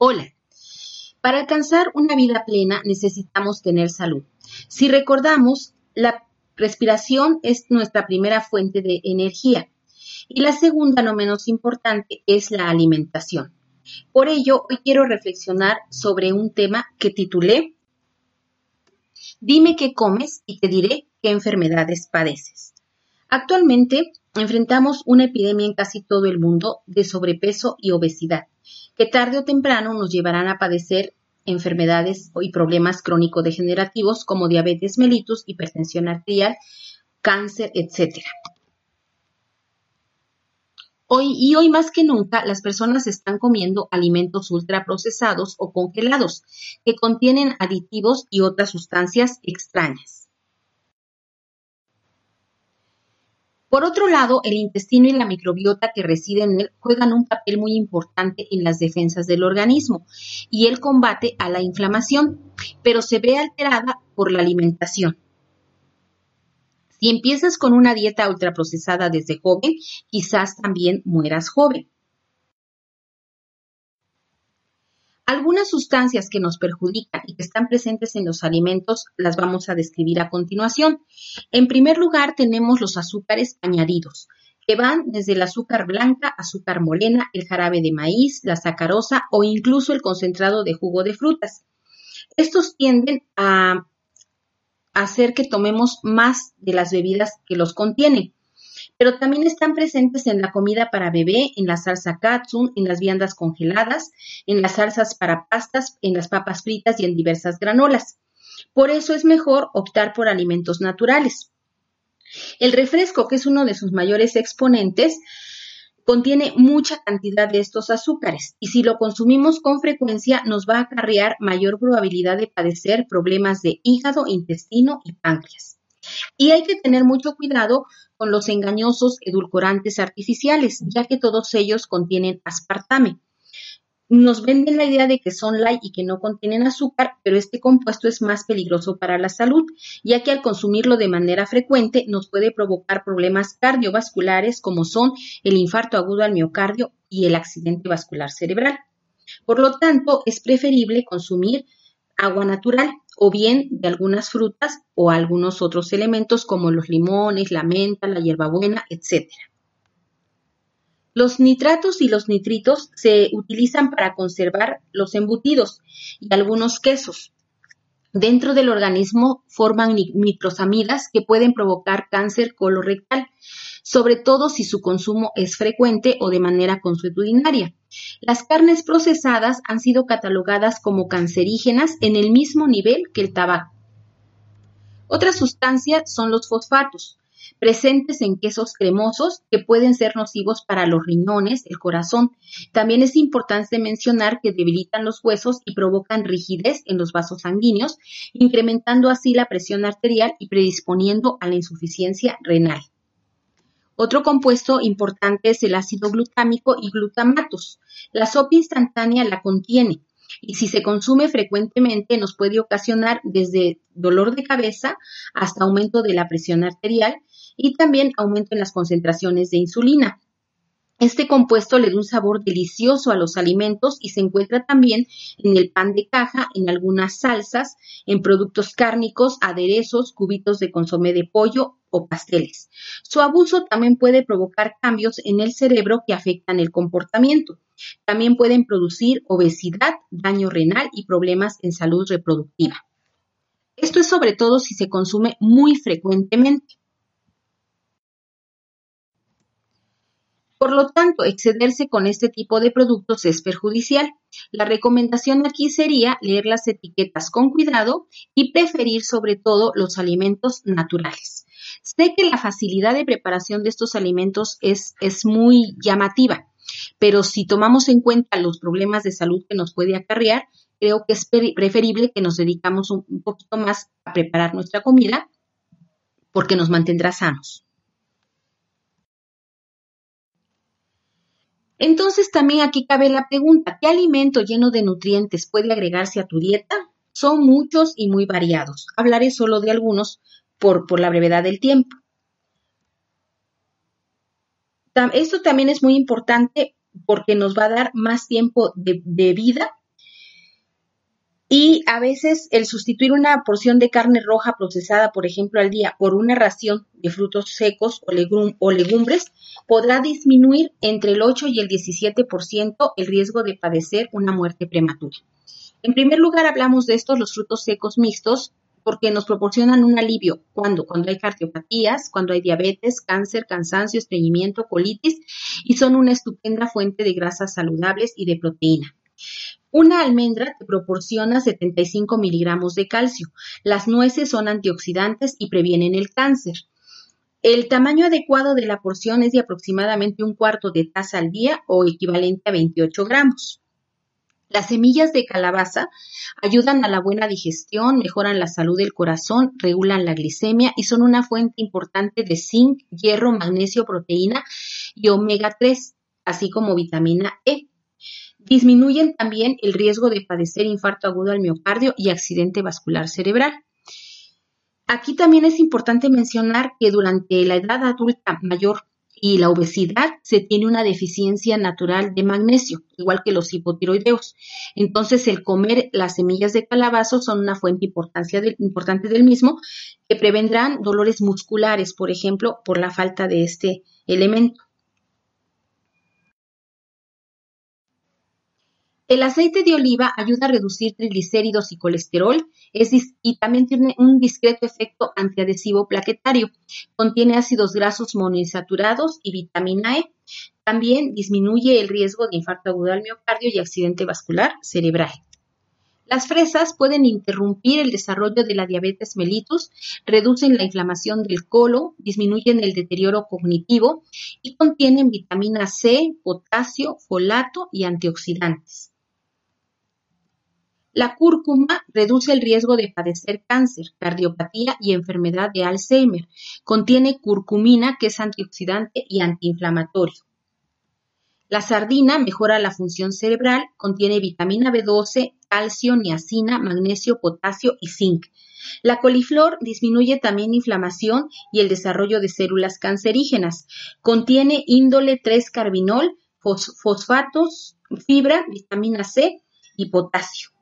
Hola. Para alcanzar una vida plena necesitamos tener salud. Si recordamos, la respiración es nuestra primera fuente de energía y la segunda, no menos importante, es la alimentación. Por ello, hoy quiero reflexionar sobre un tema que titulé Dime qué comes y te diré qué enfermedades padeces. Actualmente enfrentamos una epidemia en casi todo el mundo de sobrepeso y obesidad que tarde o temprano nos llevarán a padecer enfermedades y problemas crónico-degenerativos como diabetes mellitus, hipertensión arterial, cáncer, etc. Hoy y hoy más que nunca las personas están comiendo alimentos ultraprocesados o congelados que contienen aditivos y otras sustancias extrañas. Por otro lado, el intestino y la microbiota que reside en él juegan un papel muy importante en las defensas del organismo y el combate a la inflamación, pero se ve alterada por la alimentación. Si empiezas con una dieta ultraprocesada desde joven, quizás también mueras joven. Algunas sustancias que nos perjudican y que están presentes en los alimentos las vamos a describir a continuación. En primer lugar, tenemos los azúcares añadidos, que van desde el azúcar blanca, azúcar morena, el jarabe de maíz, la sacarosa o incluso el concentrado de jugo de frutas. Estos tienden a hacer que tomemos más de las bebidas que los contienen pero también están presentes en la comida para bebé, en la salsa katsun, en las viandas congeladas, en las salsas para pastas, en las papas fritas y en diversas granolas. Por eso es mejor optar por alimentos naturales. El refresco, que es uno de sus mayores exponentes, contiene mucha cantidad de estos azúcares y si lo consumimos con frecuencia nos va a acarrear mayor probabilidad de padecer problemas de hígado, intestino y páncreas. Y hay que tener mucho cuidado con los engañosos edulcorantes artificiales, ya que todos ellos contienen aspartame. Nos venden la idea de que son light y que no contienen azúcar, pero este compuesto es más peligroso para la salud, ya que al consumirlo de manera frecuente nos puede provocar problemas cardiovasculares como son el infarto agudo al miocardio y el accidente vascular cerebral. Por lo tanto, es preferible consumir agua natural o bien de algunas frutas o algunos otros elementos como los limones, la menta, la hierbabuena, etc. Los nitratos y los nitritos se utilizan para conservar los embutidos y algunos quesos. Dentro del organismo forman nitrosamidas que pueden provocar cáncer colorectal, sobre todo si su consumo es frecuente o de manera consuetudinaria. Las carnes procesadas han sido catalogadas como cancerígenas en el mismo nivel que el tabaco. Otra sustancia son los fosfatos, presentes en quesos cremosos que pueden ser nocivos para los riñones, el corazón. También es importante mencionar que debilitan los huesos y provocan rigidez en los vasos sanguíneos, incrementando así la presión arterial y predisponiendo a la insuficiencia renal. Otro compuesto importante es el ácido glutámico y glutamatos. La sopa instantánea la contiene y si se consume frecuentemente nos puede ocasionar desde dolor de cabeza hasta aumento de la presión arterial y también aumento en las concentraciones de insulina. Este compuesto le da un sabor delicioso a los alimentos y se encuentra también en el pan de caja, en algunas salsas, en productos cárnicos, aderezos, cubitos de consomé de pollo o pasteles. Su abuso también puede provocar cambios en el cerebro que afectan el comportamiento. También pueden producir obesidad, daño renal y problemas en salud reproductiva. Esto es sobre todo si se consume muy frecuentemente. Por lo tanto, excederse con este tipo de productos es perjudicial. La recomendación aquí sería leer las etiquetas con cuidado y preferir sobre todo los alimentos naturales. Sé que la facilidad de preparación de estos alimentos es, es muy llamativa, pero si tomamos en cuenta los problemas de salud que nos puede acarrear, creo que es preferible que nos dedicamos un, un poquito más a preparar nuestra comida porque nos mantendrá sanos. Entonces también aquí cabe la pregunta, ¿qué alimento lleno de nutrientes puede agregarse a tu dieta? Son muchos y muy variados. Hablaré solo de algunos por, la brevedad del tiempo. Esto también es muy importante porque nos va a dar más tiempo de, de vida y a veces el sustituir una porción de carne roja procesada, por ejemplo, al día por una ración de frutos secos o, legumbres podrá disminuir entre el 8 y el 17% el riesgo de padecer una muerte prematura. En primer lugar, hablamos de estos, los frutos secos mixtos, porque nos proporcionan un alivio cuando cuando hay cardiopatías, cuando hay diabetes, cáncer, cansancio, estreñimiento, colitis y son una estupenda fuente de grasas saludables y de proteína. Una almendra te proporciona 75 miligramos de calcio. Las nueces son antioxidantes y previenen el cáncer. El tamaño adecuado de la porción es de aproximadamente un cuarto de taza al día o equivalente a 28 gramos. Las semillas de calabaza ayudan a la buena digestión, mejoran la salud del corazón, regulan la glicemia y son una fuente importante de zinc, hierro, magnesio, proteína y omega 3, así como vitamina E. Disminuyen también el riesgo de padecer infarto agudo al miocardio y accidente vascular cerebral. Aquí también es importante mencionar que durante la edad adulta mayor y la obesidad se tiene una deficiencia natural de magnesio, igual que los hipotiroideos. Entonces, el comer las semillas de calabazo son una fuente importante del mismo que prevendrán dolores musculares, por ejemplo, por la falta de este elemento. El aceite de oliva ayuda a reducir triglicéridos y colesterol y también tiene un discreto efecto antiadhesivo plaquetario. Contiene ácidos grasos monoinsaturados y vitamina E. También disminuye el riesgo de infarto agudo al miocardio y accidente vascular cerebral. Las fresas pueden interrumpir el desarrollo de la diabetes mellitus, reducen la inflamación del colon, disminuyen el deterioro cognitivo y contienen vitamina C, potasio, folato y antioxidantes. La cúrcuma reduce el riesgo de padecer cáncer, cardiopatía y enfermedad de Alzheimer. Contiene curcumina, que es antioxidante y antiinflamatorio. La sardina mejora la función cerebral, contiene vitamina B12, calcio, niacina, magnesio, potasio y zinc. La coliflor disminuye también inflamación y el desarrollo de células cancerígenas. Contiene índole 3-carbinol, fosfatos, fibra, vitamina C y potasio.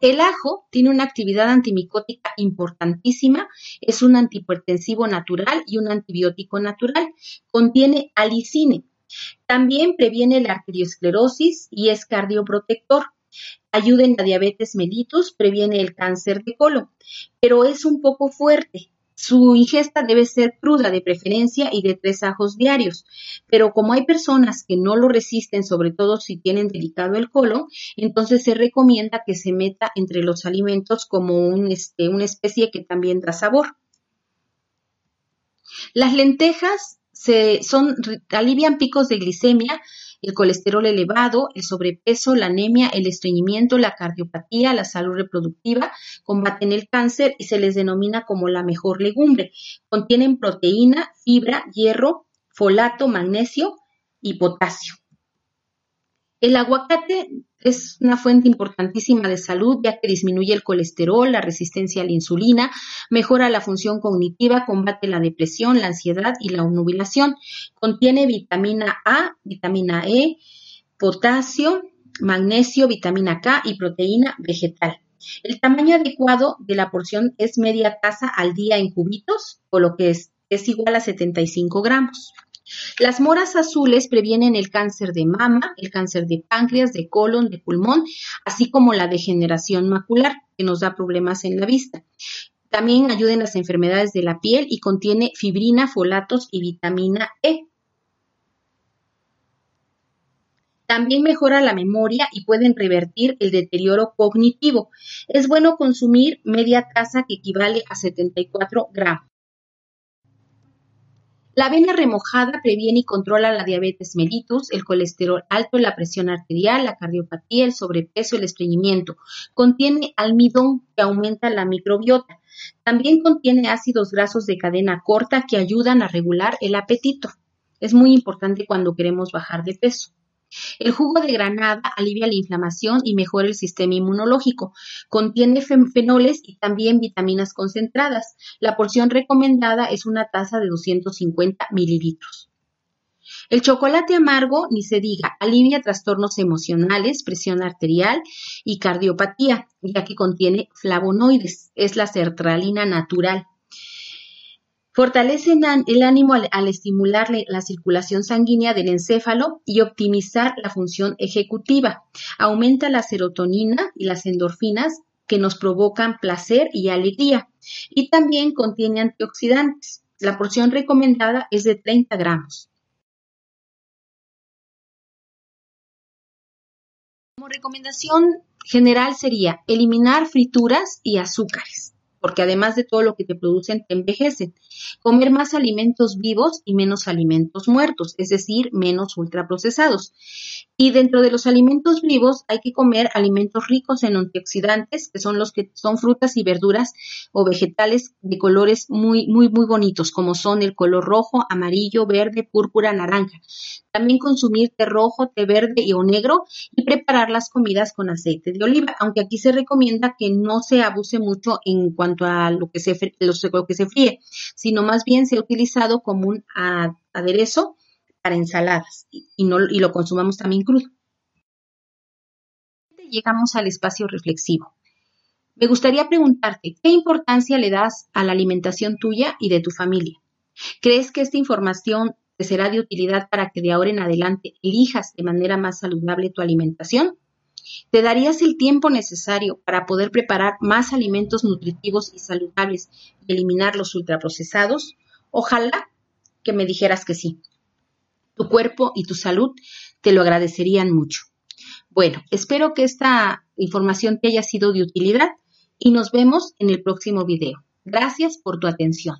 El ajo tiene una actividad antimicótica importantísima, es un antihipertensivo natural y un antibiótico natural. Contiene alicine. También previene la arteriosclerosis y es cardioprotector. Ayuda en la diabetes mellitus, previene el cáncer de colon, pero es un poco fuerte. Su ingesta debe ser cruda de preferencia y de tres ajos diarios, pero como hay personas que no lo resisten, sobre todo si tienen delicado el colon, entonces se recomienda que se meta entre los alimentos como este, una especie que también da sabor. Las lentejas se, alivian picos de glicemia, el colesterol elevado, el sobrepeso, la anemia, el estreñimiento, la cardiopatía, la salud reproductiva, combaten el cáncer y se les denomina como la mejor legumbre. Contienen proteína, fibra, hierro, folato, magnesio y potasio. El aguacate es una fuente importantísima de salud ya que disminuye el colesterol, la resistencia a la insulina, mejora la función cognitiva, combate la depresión, la ansiedad y la obnubilación. Contiene vitamina A, vitamina E, potasio, magnesio, vitamina K y proteína vegetal. El tamaño adecuado de la porción es media taza al día en cubitos, o lo que es, es igual a 75 gramos. Las moras azules previenen el cáncer de mama, el cáncer de páncreas, de colon, de pulmón, así como la degeneración macular, que nos da problemas en la vista. También ayuda en las enfermedades de la piel y contiene fibrina, folatos y vitamina E. También mejora la memoria y pueden revertir el deterioro cognitivo. Es bueno consumir media taza que equivale a 74 gramos. La avena remojada previene y controla la diabetes mellitus, el colesterol alto, la presión arterial, la cardiopatía, el sobrepeso, el estreñimiento. Contiene almidón que aumenta la microbiota. También contiene ácidos grasos de cadena corta que ayudan a regular el apetito. Es muy importante cuando queremos bajar de peso. El jugo de granada alivia la inflamación y mejora el sistema inmunológico. Contiene fenoles y también vitaminas concentradas. La porción recomendada es una taza de 250 mililitros. El chocolate amargo, ni se diga, alivia trastornos emocionales, presión arterial y cardiopatía, ya que contiene flavonoides. Es la sertralina natural. Fortalece el ánimo al, estimular la circulación sanguínea del encéfalo y optimizar la función ejecutiva. Aumenta la serotonina y las endorfinas que nos provocan placer y alegría. Y también contiene antioxidantes. La porción recomendada es de 30 gramos. Como recomendación general sería eliminar frituras y azúcares porque además de todo lo que te producen, te envejecen. Comer más alimentos vivos y menos alimentos muertos, es decir, menos ultraprocesados. Y dentro de los alimentos vivos hay que comer alimentos ricos en antioxidantes, que son los que son frutas y verduras o vegetales de colores muy, muy, muy bonitos, como son el color rojo, amarillo, verde, púrpura, naranja. También consumir té rojo, té verde y o negro y preparar las comidas con aceite de oliva, aunque aquí se recomienda que no se abuse mucho en cuanto a lo que se, lo que se fríe, sino más bien se ha utilizado como un aderezo para ensaladas y, no, y lo consumamos también crudo. Llegamos al espacio reflexivo. Me gustaría preguntarte, ¿qué importancia le das a la alimentación tuya y de tu familia? ¿Crees que esta información te será de utilidad para que de ahora en adelante elijas de manera más saludable tu alimentación? ¿Te darías el tiempo necesario para poder preparar más alimentos nutritivos y saludables y eliminar los ultraprocesados? Ojalá que me dijeras que sí. Tu cuerpo y tu salud te lo agradecerían mucho. Bueno, espero que esta información te haya sido de utilidad y nos vemos en el próximo video. Gracias por tu atención.